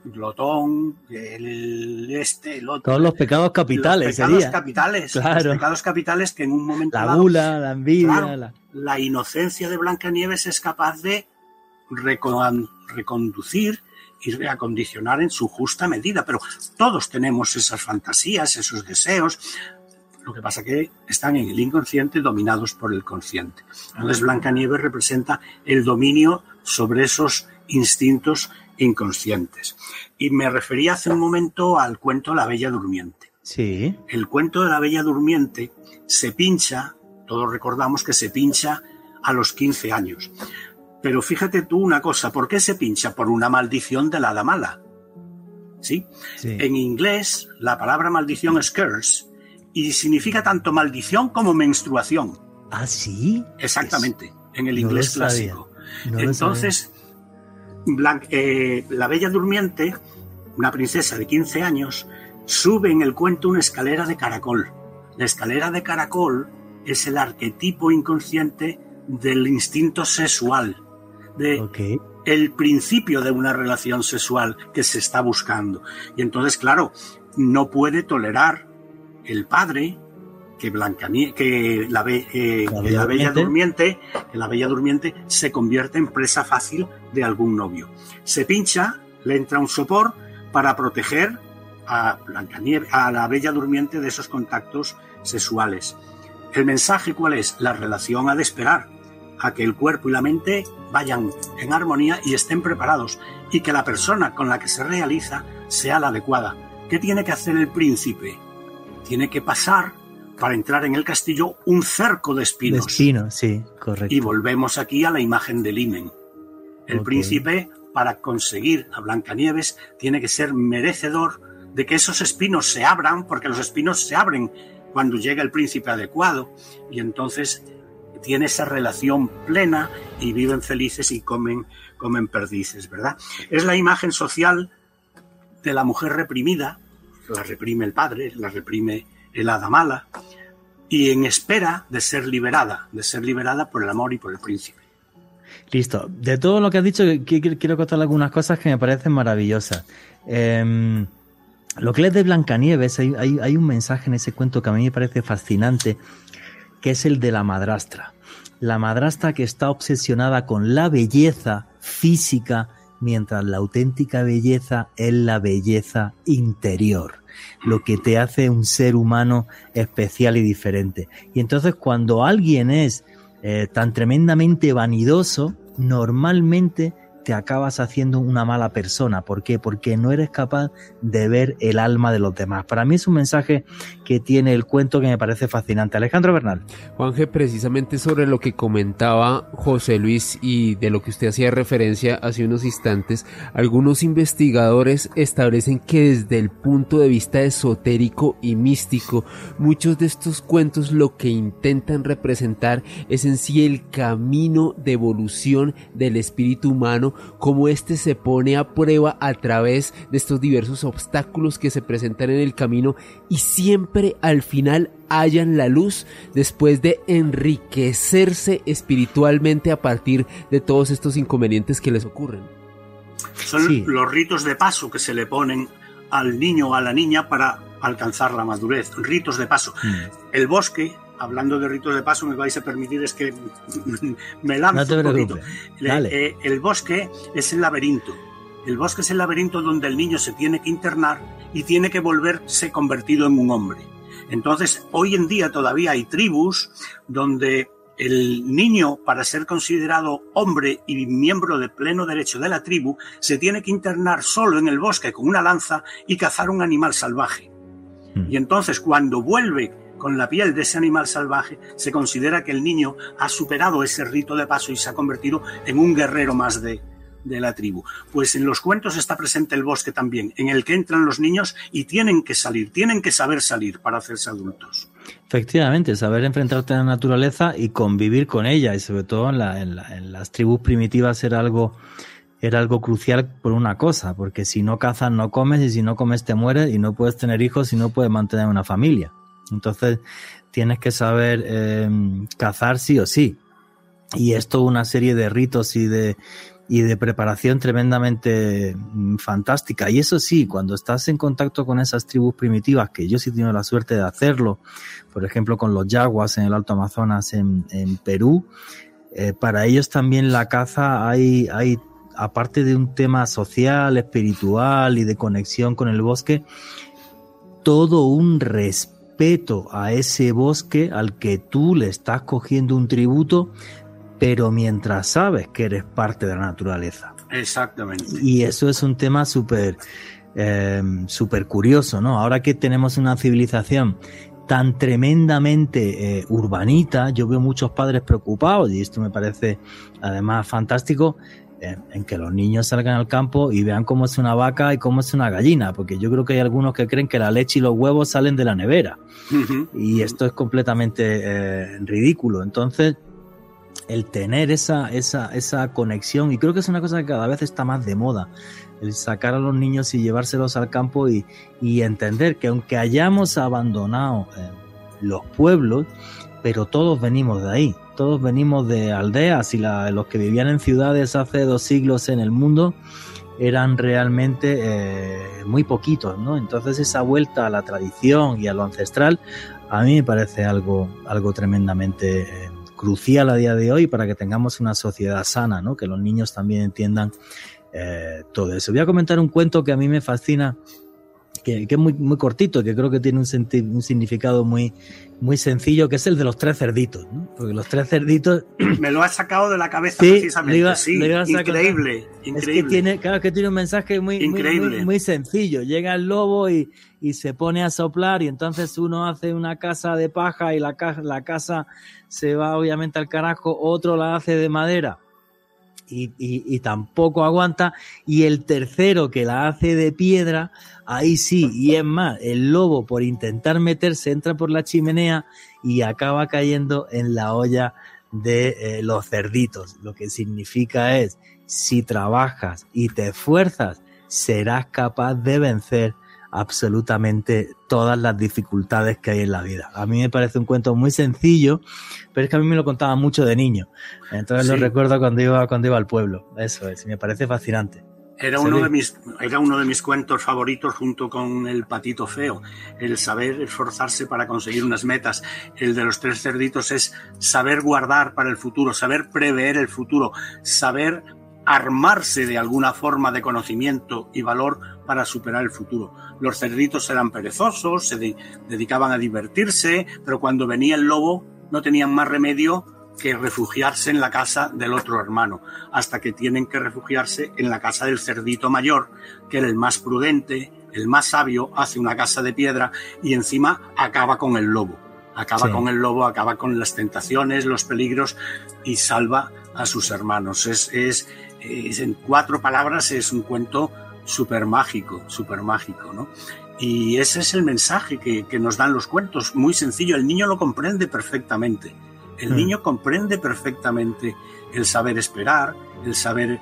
Speaker 4: glotón, el este, el otro.
Speaker 1: Todos los pecados capitales.
Speaker 4: Los pecados capitales. Los pecados capitales que en un momento.
Speaker 1: La gula, la envidia.
Speaker 4: la... inocencia de Blancanieves es capaz de reconducir y reacondicionar en su justa medida. Pero todos tenemos esas fantasías, esos deseos. Lo que pasa que están en el inconsciente dominados por el consciente. Entonces Blancanieves representa el dominio sobre esos instintos inconscientes. Y me refería hace un momento al cuento La Bella Durmiente.
Speaker 1: Sí.
Speaker 4: El cuento de la Bella Durmiente se pincha, todos recordamos que se pincha a los 15 años. Pero fíjate tú una cosa, ¿por qué se pincha? Por una maldición de la hada mala. ¿Sí? En inglés, la palabra maldición es curse y significa tanto maldición como menstruación.
Speaker 1: ¿Ah, sí?
Speaker 4: Exactamente, en el inglés clásico. Entonces, eh, la Bella Durmiente, una princesa de 15 años, sube en el cuento una escalera de caracol. La escalera de caracol es el arquetipo inconsciente del instinto sexual, de el principio de una relación sexual que se está buscando. Y entonces, claro, no puede tolerar el padre que, que, la, eh, la, bella durmiente, que la bella durmiente se convierte en presa fácil de algún novio. Se pincha, le entra un sopor para proteger a, a la bella durmiente de esos contactos sexuales. ¿El mensaje cuál es? La relación ha de esperar a que el cuerpo y la mente vayan en armonía y estén preparados y que la persona con la que se realiza sea la adecuada. ¿Qué tiene que hacer el príncipe? Tiene que pasar para entrar en el castillo un cerco de espinos.
Speaker 1: De espinos, sí, correcto.
Speaker 4: Y volvemos aquí a la imagen del Imen. El príncipe, para conseguir a Blancanieves, tiene que ser merecedor de que esos espinos se abran, porque los espinos se abren cuando llega el príncipe adecuado, y entonces tiene esa relación plena y viven felices y comen, comen perdices, ¿verdad? Es la imagen social de la mujer reprimida, la reprime el padre, la reprime el mala, y en espera de ser liberada, de ser liberada por el amor y por el príncipe.
Speaker 1: Listo. De todo lo que has dicho, quiero contar algunas cosas que me parecen maravillosas. Em, lo que es de Blancanieves, hay, hay, un mensaje en ese cuento que a mí me parece fascinante, que es el de la madrastra. La madrastra que está obsesionada con la belleza física, mientras la auténtica belleza es la belleza interior lo que te hace un ser humano especial y diferente. Y entonces cuando alguien es eh, tan tremendamente vanidoso, normalmente te acabas haciendo una mala persona. ¿Por qué? Porque no eres capaz de ver el alma de los demás. Para mí es un mensaje que tiene el cuento que me parece fascinante. Alejandro Bernal.
Speaker 3: Juanje, precisamente sobre lo que comentaba José Luis y de lo que usted hacía referencia hace unos instantes, algunos investigadores establecen que desde el punto de vista esotérico y místico, muchos de estos cuentos lo que intentan representar es en sí el camino de evolución del espíritu humano cómo éste se pone a prueba a través de estos diversos obstáculos que se presentan en el camino y siempre al final hallan la luz después de enriquecerse espiritualmente a partir de todos estos inconvenientes que les ocurren.
Speaker 4: Son los ritos de paso que se le ponen al niño o a la niña para alcanzar la madurez, ritos de paso. Mm. El bosque hablando de ritos de paso, me vais a permitir es que (laughs) me lanzo un poquito. Eh, el bosque es el laberinto. El bosque es el laberinto donde el niño se tiene que internar y tiene que volverse convertido en un hombre. Entonces, hoy en día todavía hay tribus donde el niño, para ser considerado hombre y miembro de pleno derecho de la tribu, se tiene que internar solo en el bosque con una lanza y cazar un animal salvaje. Hmm. Y entonces, cuando vuelve con la piel de ese animal salvaje, se considera que el niño ha superado ese rito de paso y se ha convertido en un guerrero más de, de la tribu. Pues en los cuentos está presente el bosque también, en el que entran los niños y tienen que salir, tienen que saber salir para hacerse adultos.
Speaker 1: Efectivamente, saber enfrentarte a la naturaleza y convivir con ella, y sobre todo en, las tribus primitivas era algo, era algo crucial por una cosa, porque si no cazas no comes y si no comes te mueres y no puedes tener hijos y no puedes mantener una familia. Entonces tienes que saber eh, cazar sí o sí. Y esto una serie de ritos y de, y de preparación tremendamente mm, fantástica. Y eso sí, cuando estás en contacto con esas tribus primitivas, que yo sí he tenido la suerte de hacerlo, por ejemplo con los yaguas en el Alto Amazonas en, Perú, eh, para ellos también la caza hay, hay, aparte de un tema social, espiritual y de conexión con el bosque, todo un respeto a ese bosque al que tú le estás cogiendo un tributo pero mientras sabes que eres parte de la naturaleza.
Speaker 4: Exactamente.
Speaker 1: Y eso es un tema súper eh, curioso, ¿no? Ahora que tenemos una civilización tan tremendamente eh, urbanita, yo veo muchos padres preocupados, y esto me parece además fantástico, eh, en que los niños salgan al campo y vean cómo es una vaca y cómo es una gallina, porque yo creo que hay algunos que creen que la leche y los huevos salen de la nevera. Y esto es completamente ridículo. Entonces, el tener esa, esa, esa conexión, y creo que es una cosa que cada vez está más de moda, el sacar a los niños y llevárselos al campo y, entender que aunque hayamos abandonado eh, los pueblos, pero todos venimos de ahí, todos venimos de aldeas y los que vivían en ciudades hace dos siglos en el mundo eran realmente eh, muy poquitos, ¿no? Entonces esa vuelta a la tradición y a lo ancestral a mí me parece algo, algo tremendamente eh, crucial a día de hoy para que tengamos una sociedad sana, ¿no? que los niños también entiendan eh, todo eso. Voy a comentar un cuento que a mí me fascina, que, es muy, muy cortito, que creo que tiene un, un, significado muy, muy sencillo, que es el de los tres cerditos. Porque los tres cerditos.
Speaker 4: Me lo ha sacado de la cabeza precisamente. sí, increíble, increíble.
Speaker 1: que tiene, claro, que tiene un mensaje muy, muy, muy, sencillo. Llega el lobo y, y, se pone a soplar, y entonces uno hace una casa de paja y la, la casa se va obviamente al carajo, otro la hace de madera. Y, y, tampoco aguanta. Y el tercero que la hace de piedra, ahí sí, y es más, el lobo por intentar meterse entra por la chimenea y acaba cayendo en la olla de eh, los cerditos. Lo que significa es, si trabajas y te esfuerzas, serás capaz de vencer absolutamente todas las dificultades que hay en la vida. A mí me parece un cuento muy sencillo, pero es que a mí me lo contaba mucho de niño. Entonces lo recuerdo cuando iba, cuando iba al pueblo. Eso es, me parece fascinante.
Speaker 4: Era uno, de mis, era uno de mis cuentos favoritos junto con El patito feo. El saber esforzarse para conseguir unas metas. El de los tres cerditos es saber guardar para el futuro, saber prever el futuro, saber armarse de alguna forma de conocimiento y valor para superar el futuro. Los cerditos eran perezosos, se dedicaban a divertirse, pero cuando venía el lobo no tenían más remedio que refugiarse en la casa del otro hermano, hasta que tienen que refugiarse en la casa del cerdito mayor, que era el más prudente, el más sabio, hace una casa de piedra y encima acaba con el lobo. Acaba con el lobo, acaba con las tentaciones, los peligros y salva a sus hermanos. Es, es, en cuatro palabras es un cuento súper mágico, súper mágico, ¿no? Y ese es el mensaje que, que, nos dan los cuentos, muy sencillo, el niño lo comprende perfectamente. El mm. niño comprende perfectamente el saber esperar, el saber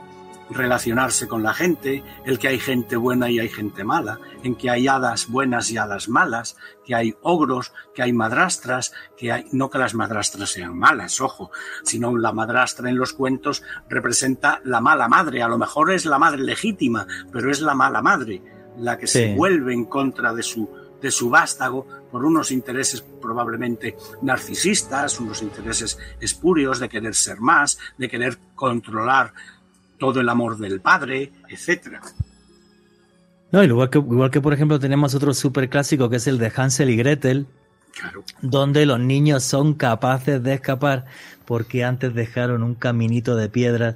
Speaker 4: relacionarse con la gente, el que hay gente buena y hay gente mala, en que hay hadas buenas y hadas malas, que hay ogros, que hay madrastras, que hay, no que las madrastras sean malas, ojo, sino la madrastra en los cuentos representa la mala madre, a lo mejor es la madre legítima, pero es la mala madre, la que se vuelve en contra de su de su vástago por unos intereses probablemente narcisistas, unos intereses espurios de querer ser más, de querer controlar todo el amor del padre, etcétera.
Speaker 1: No, igual que, igual que por ejemplo tenemos otro super clásico que es el de Hansel y Gretel, donde los niños son capaces de escapar porque antes dejaron un caminito de piedras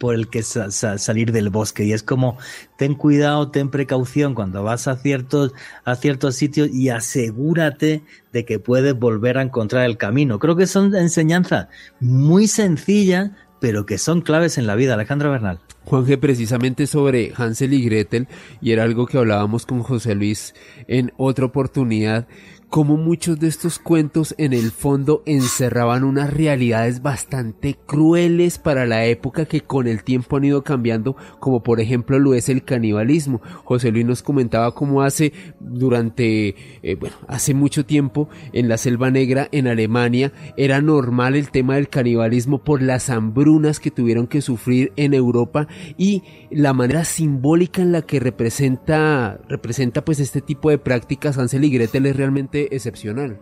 Speaker 1: por el que salir del bosque. Y es como, ten cuidado, ten precaución cuando vas a ciertos, a ciertos sitios y asegúrate de que puedes volver a encontrar el camino. Creo que son enseñanzas muy sencillas, pero que son claves en la vida. Alejandro Bernal.
Speaker 3: Juanje, precisamente sobre Hansel y Gretel, y era algo que hablábamos con José Luis en otra oportunidad, como muchos de estos cuentos en el fondo encerraban unas realidades bastante crueles para la época que con el tiempo han ido cambiando, como por ejemplo lo es el canibalismo. José Luis nos comentaba cómo hace durante, eh, bueno, hace mucho tiempo en la Selva Negra, en Alemania, era normal el tema del canibalismo por las hambrunas que tuvieron que sufrir en Europa y la manera simbólica en la que representa, representa pues este tipo de prácticas Hansel y Gretel es realmente excepcional.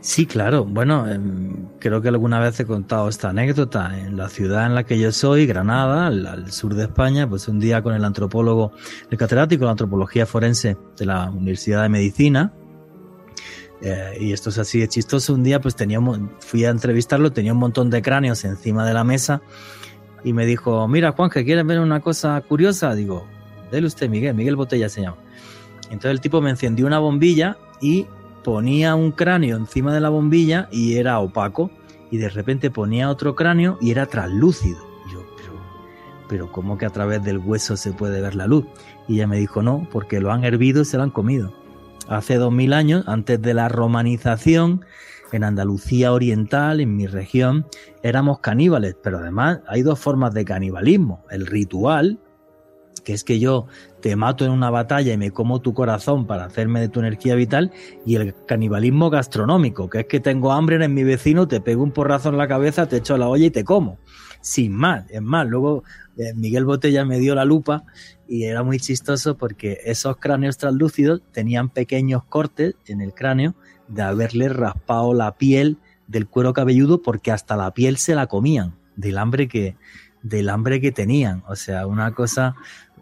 Speaker 1: Sí, claro. Bueno, em, creo que alguna vez he contado esta anécdota. En la ciudad en la que yo soy, Granada, al, sur de España, pues un día con el antropólogo, el catedrático de antropología forense de la Universidad de Medicina, eh, y esto es así de chistoso, un día pues teníamos, fui a entrevistarlo, tenía un montón de cráneos encima de la mesa y me dijo, mira Juan, que quieres ver una cosa curiosa? Digo, dele usted Miguel, Miguel Botella se llama. Entonces el tipo me encendió una bombilla y ponía un cráneo encima de la bombilla y era opaco. Y de repente ponía otro cráneo y era translúcido. yo, pero, pero ¿cómo que a través del hueso se puede ver la luz? Y ella me dijo, no, porque lo han hervido y se lo han comido. Hace dos mil años, antes de la romanización, en Andalucía Oriental, en mi región, éramos caníbales, pero además hay dos formas de canibalismo. El ritual, que es que yo te mato en una batalla y me como tu corazón para hacerme de tu energía vital, y el canibalismo gastronómico, que es que tengo hambre en mi vecino, te pego un porrazo en la cabeza, te echo la olla y te como. Sin más, es más, luego eh, Miguel Botella me dio la lupa y era muy chistoso porque esos cráneos translúcidos tenían pequeños cortes en el cráneo de haberle raspado la piel del cuero cabelludo porque hasta la piel se la comían del hambre que del hambre que tenían, o sea, una cosa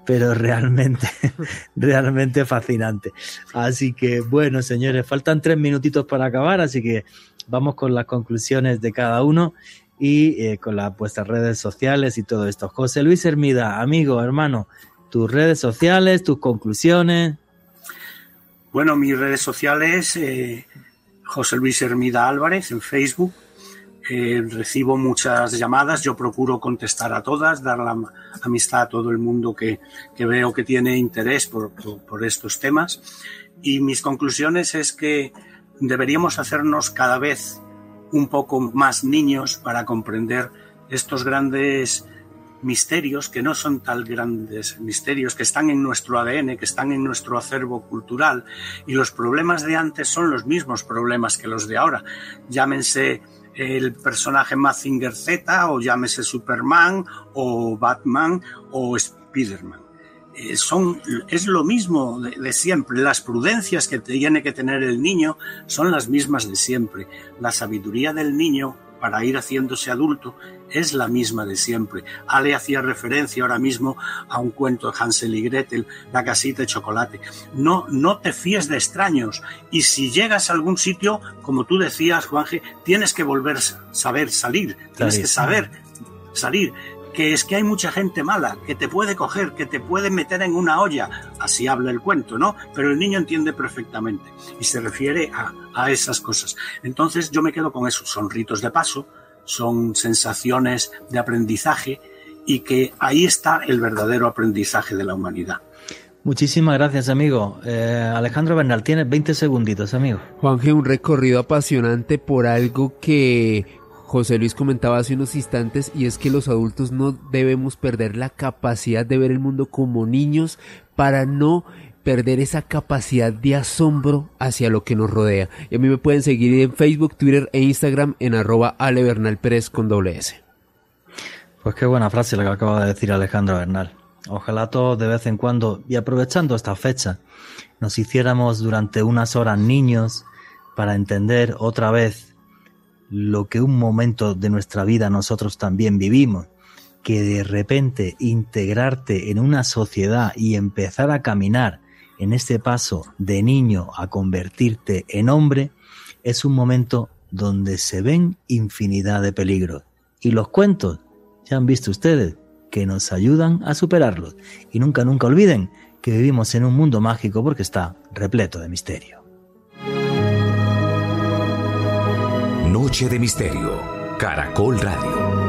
Speaker 1: pero realmente, (laughs) realmente fascinante. Así que bueno, señores, faltan tres minutitos para acabar, así que vamos con las conclusiones de cada uno y eh, con las vuestras redes sociales y todo esto. José Luis Hermida, amigo, hermano, tus redes sociales, tus conclusiones.
Speaker 4: Bueno, mis redes sociales, eh, José Luis Hermida Álvarez en Facebook, eh, recibo muchas llamadas, yo procuro contestar a todas, dar la amistad a todo el mundo que, veo que tiene interés por, estos temas. Y mis conclusiones es que deberíamos hacernos cada vez un poco más niños para comprender estos grandes misterios que no son tan grandes misterios, que están en nuestro ADN, que están en nuestro acervo cultural y los problemas de antes son los mismos problemas que los de ahora. Llámense el personaje Mazinger Z o llámese Superman o Batman o Spiderman. Eh, son, es lo mismo de, siempre. Las prudencias que tiene que tener el niño son las mismas de siempre. La sabiduría del niño para ir haciéndose adulto es la misma de siempre. Ale hacía referencia ahora mismo a un cuento de Hansel y Gretel, La casita de chocolate. No, no te fíes de extraños y si llegas a algún sitio, como tú decías, Juanje, tienes que volver a saber salir, tienes que saber salir que es que hay mucha gente mala, que te puede coger, que te puede meter en una olla. Así habla el cuento, ¿no? Pero el niño entiende perfectamente y se refiere a, esas cosas. Entonces yo me quedo con eso. Son ritos de paso, son sensaciones de aprendizaje y que ahí está el verdadero aprendizaje de la humanidad.
Speaker 1: Muchísimas gracias, amigo. Eh, Alejandro Bernal, tienes 20 segunditos, amigo.
Speaker 3: Juanje, un recorrido apasionante por algo que José Luis comentaba hace unos instantes y es que los adultos no debemos perder la capacidad de ver el mundo como niños para no perder esa capacidad de asombro hacia lo que nos rodea. Y a mí me pueden seguir en Facebook, Twitter e Instagram en arroba Ale Bernal con doble S.
Speaker 1: Pues qué buena frase la que acaba de decir Alejandro Bernal. Ojalá todos de vez en cuando, y aprovechando esta fecha, nos hiciéramos durante unas horas niños para entender otra vez lo que un momento de nuestra vida nosotros también vivimos, que de repente integrarte en una sociedad y empezar a caminar en este paso de niño a convertirte en hombre, es un momento donde se ven infinidad de peligros. Y los cuentos, ya han visto ustedes, que nos ayudan a superarlos. Y nunca, nunca olviden que vivimos en un mundo mágico porque está repleto de misterio.
Speaker 2: Noche de Misterio, Caracol Radio.